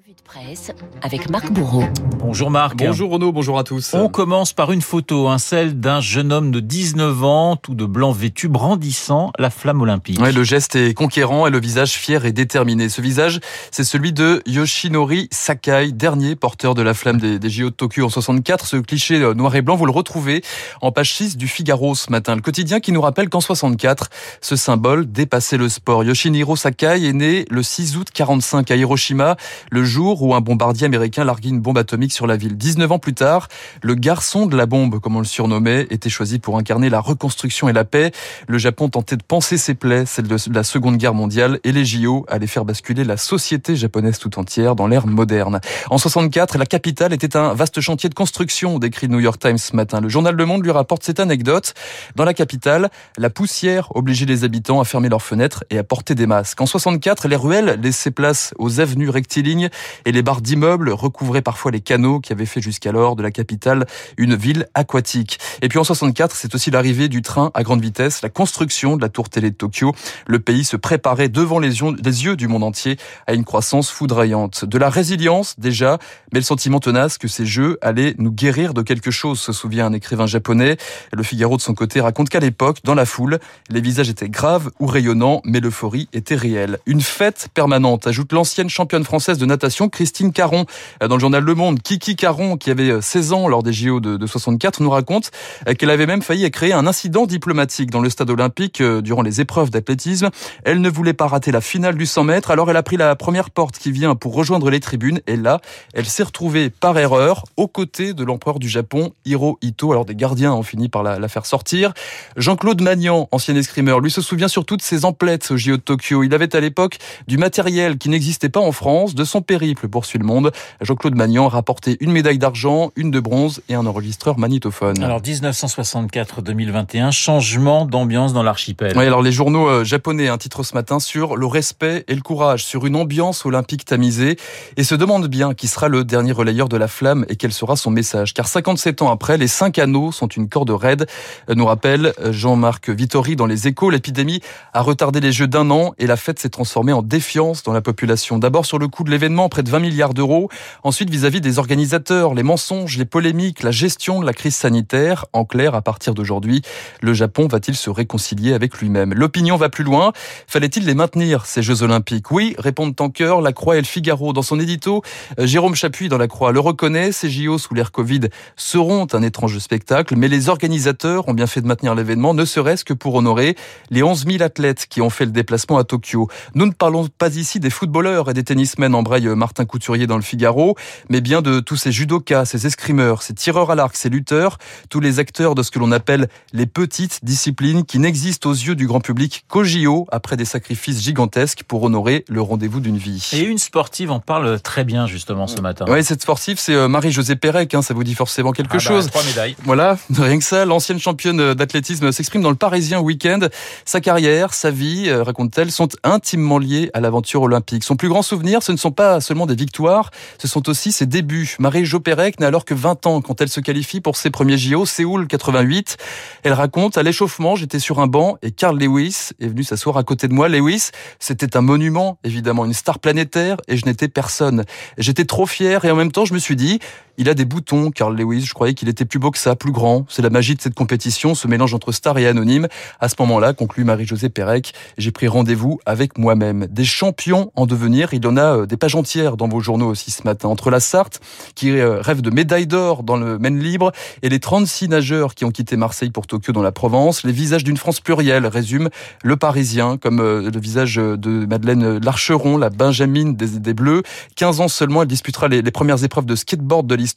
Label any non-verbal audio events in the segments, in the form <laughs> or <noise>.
Revue de presse avec Marc Bourreau. Bonjour Marc. Bonjour Renaud, bonjour à tous. On commence par une photo, hein, celle d'un jeune homme de 19 ans, tout de blanc vêtu, brandissant la flamme olympique. Ouais, le geste est conquérant et le visage fier et déterminé. Ce visage, c'est celui de Yoshinori Sakai, dernier porteur de la flamme des, des JO de Tokyo en 64. Ce cliché euh, noir et blanc, vous le retrouvez en page 6 du Figaro ce matin. Le quotidien qui nous rappelle qu'en 64, ce symbole dépassait le sport. Yoshiniro Sakai est né le 6 août 45 à Hiroshima, le jour où un bombardier américain larguait une bombe atomique sur la ville. 19 ans plus tard, le garçon de la bombe, comme on le surnommait, était choisi pour incarner la reconstruction et la paix. Le Japon tentait de penser ses plaies, celle de la Seconde Guerre mondiale, et les JO allaient faire basculer la société japonaise tout entière dans l'ère moderne. En 64, la capitale était un vaste chantier de construction, décrit New York Times ce matin. Le journal Le Monde lui rapporte cette anecdote. Dans la capitale, la poussière obligeait les habitants à fermer leurs fenêtres et à porter des masques. En 64, les ruelles laissaient place aux avenues rectilignes et les barres d'immeubles recouvraient parfois les canaux qui avaient fait jusqu'alors de la capitale une ville aquatique. Et puis en 64, c'est aussi l'arrivée du train à grande vitesse, la construction de la tour télé de Tokyo. Le pays se préparait devant les yeux du monde entier à une croissance foudroyante. De la résilience déjà, mais le sentiment tenace que ces jeux allaient nous guérir de quelque chose, se souvient un écrivain japonais. Le Figaro de son côté raconte qu'à l'époque, dans la foule, les visages étaient graves ou rayonnants, mais l'euphorie était réelle. Une fête permanente, ajoute l'ancienne championne française de natation Christine Caron dans le journal Le Monde. Kiki Caron, qui avait 16 ans lors des JO de, de 64, nous raconte qu'elle avait même failli créer un incident diplomatique dans le stade olympique durant les épreuves d'athlétisme. Elle ne voulait pas rater la finale du 100 mètres, alors elle a pris la première porte qui vient pour rejoindre les tribunes et là, elle s'est retrouvée par erreur aux côtés de l'empereur du Japon, Hirohito. Alors des gardiens ont fini par la, faire sortir. Jean-Claude Magnan, ancien escrimeur, lui se souvient surtout de ses emplettes au JO de Tokyo. Il avait à l'époque du matériel qui n'existait pas en France, de son périple poursuit le monde. Jean-Claude Magnan a rapporté une médaille d'argent, une de bronze et un enregistreur magnétophone. Alors 1964-2021, changement d'ambiance dans l'archipel. Oui, alors les journaux euh, japonais un titre ce matin sur le respect et le courage, sur une ambiance olympique tamisée et se demandent bien qui sera le dernier relayeur de la flamme et quel sera son message. Car 57 ans après, les cinq anneaux sont une corde raide, euh, nous rappelle euh, Jean-Marc Vittori dans les échos. L'épidémie a retardé les Jeux d'un an et la fête s'est transformée en défiance dans la population. D'abord sur le coût de l'événement, près de 20 milliards d'euros. Ensuite vis-à-vis des organisateurs, les mensonges, les polémiques, la gestion de la crise sanitaire. En clair, à partir d'aujourd'hui, le Japon va-t-il se réconcilier avec lui-même? L'opinion va plus loin. Fallait-il les maintenir, ces Jeux Olympiques? Oui, répondent en cœur La Croix et le Figaro. Dans son édito, euh, Jérôme Chapuis dans La Croix le reconnaît, ces JO sous l'ère Covid seront un étrange spectacle, mais les organisateurs ont bien fait de maintenir l'événement, ne serait-ce que pour honorer les 11 000 athlètes qui ont fait le déplacement à Tokyo. Nous ne parlons pas ici des footballeurs et des tennismen, embraye Martin Couturier dans le Figaro, mais bien de tous ces judokas, ces escrimeurs, ces tireurs à l'arc, ces lutteurs, tous les acteurs de ce que l'on appelle les petites disciplines qui n'existent aux yeux du grand public qu'au JO après des sacrifices gigantesques pour honorer le rendez-vous d'une vie. Et une sportive en parle très bien justement ce matin. Oui, cette sportive, c'est euh, Marie-Josée Pérec, hein, ça vous dit forcément quelque Ah bah, chose. trois médailles. Voilà, <laughs> rien que ça, l'ancienne championne d'athlétisme s'exprime dans le Parisien Week-end. Sa carrière, sa vie, euh, raconte-t-elle, sont intimement liées à l'aventure olympique. Son plus grand souvenir, ce ne sont pas seulement des victoires, ce sont aussi ses débuts. Marie-Jo n'a alors que 20 ans quand elle se qualifie pour ses premiers JO, Séoul 88. Elle raconte, à l'échauffement, j'étais sur un banc et Carl Lewis est venu s'asseoir à côté de moi. Lewis, c'était un monument, évidemment, une star planétaire et je n'étais personne. J'étais trop fier et en même temps, je me suis dit, il a des boutons, Carl Lewis. Je croyais qu'il était plus beau que ça, plus grand. C'est la magie de cette compétition, ce mélange entre star et anonyme. À ce moment-là, conclut Marie-Josée Pérec, j'ai pris rendez-vous avec moi-même. Des champions en devenir, il y en a euh, des pages entières dans vos journaux aussi ce matin. Entre la Sarthe, qui euh, rêve de médaille d'or dans le Maine libre, et les 36 nageurs qui ont quitté Marseille pour Tokyo dans la Provence, les visages d'une France plurielle, résume le Parisien, comme euh, le visage de Madeleine Larcheron, la Benjamine des, des Bleus. 15 ans seulement, elle disputera les premières épreuves de skateboard de l'histoire.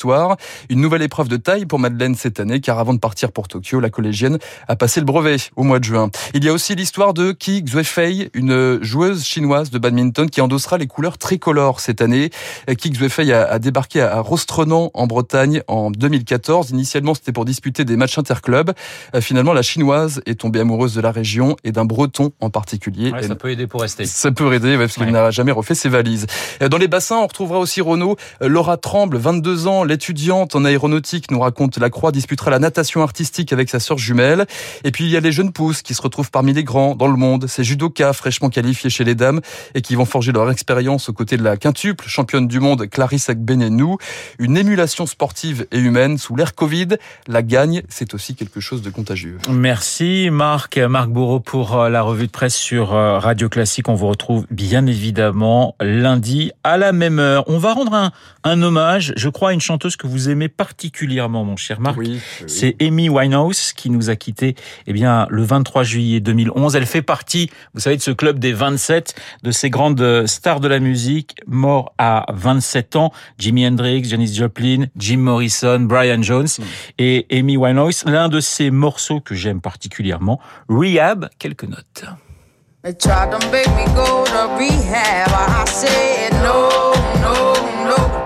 Une nouvelle épreuve de taille pour Madeleine cette année, car avant de partir pour Tokyo, la collégienne a passé le brevet au mois de juin. Il y a aussi l'histoire de Ki Xuefei, une joueuse chinoise de badminton qui endossera les couleurs tricolores cette année. Ki Xuefei a, débarqué à Rostrenan en Bretagne en 2014. Initialement, c'était pour disputer des matchs interclubs. Euh, Finalement, la chinoise est tombée amoureuse de la région et d'un breton en particulier. Ouais, ça peut aider pour rester. ça peut aider, ouais, parce qu'il Ouais. n'a jamais refait ses valises. Euh, Dans les bassins, on retrouvera aussi Renault, euh, Laura Tremble, 22 ans, l'étudiante en aéronautique nous raconte la Croix disputera la natation artistique avec sa sœur jumelle. Et puis il y a les jeunes pousses qui se retrouvent parmi les grands dans le monde, ces judokas fraîchement qualifiés chez les dames et qui vont forger leur expérience aux côtés de la quintuple championne du monde Clarisse Agbenenou. Une émulation sportive et humaine sous l'ère Covid. La gagne, c'est aussi quelque chose de contagieux. Merci Marc, Marc Bourreau pour euh, la revue de presse sur euh, Radio Classique. On vous retrouve bien évidemment lundi à la même heure. On va rendre un, un hommage, je crois, à une chanteuse que vous aimez particulièrement, mon cher Marc. Oui, C'est Amy Winehouse qui nous a quittés eh bien, le 23 juillet 2011. Elle fait partie, vous savez, de ce club des 27, de ces grandes stars de la musique, morts à 27 ans. Jimi Hendrix, Janis Joplin, Jim Morrison, Brian Jones et Amy Winehouse. L'un de ces morceaux que j'aime particulièrement, Rehab, quelques notes. They tried to make me go to rehab. I said no, no, no.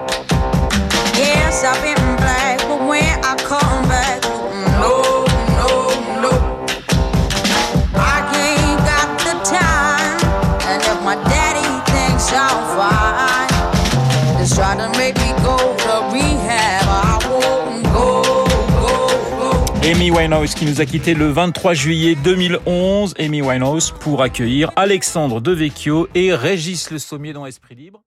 Amy Winehouse qui nous a quitté le 23 juillet 2011. Amy Winehouse pour accueillir Alexandre Devecchio et Régis Le Sommier dans Esprit Libre.